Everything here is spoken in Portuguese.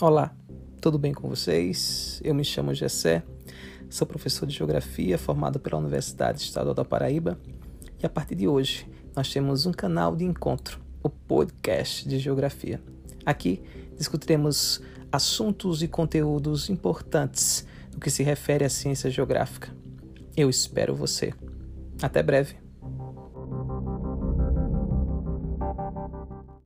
Olá, tudo bem com vocês? Eu me chamo Gessé, sou professor de Geografia formado pela Universidade Estadual da Paraíba e a partir de hoje nós temos um canal de encontro, o podcast de Geografia. Aqui discutiremos assuntos e conteúdos importantes no que se refere à ciência geográfica. Eu espero você. Até breve.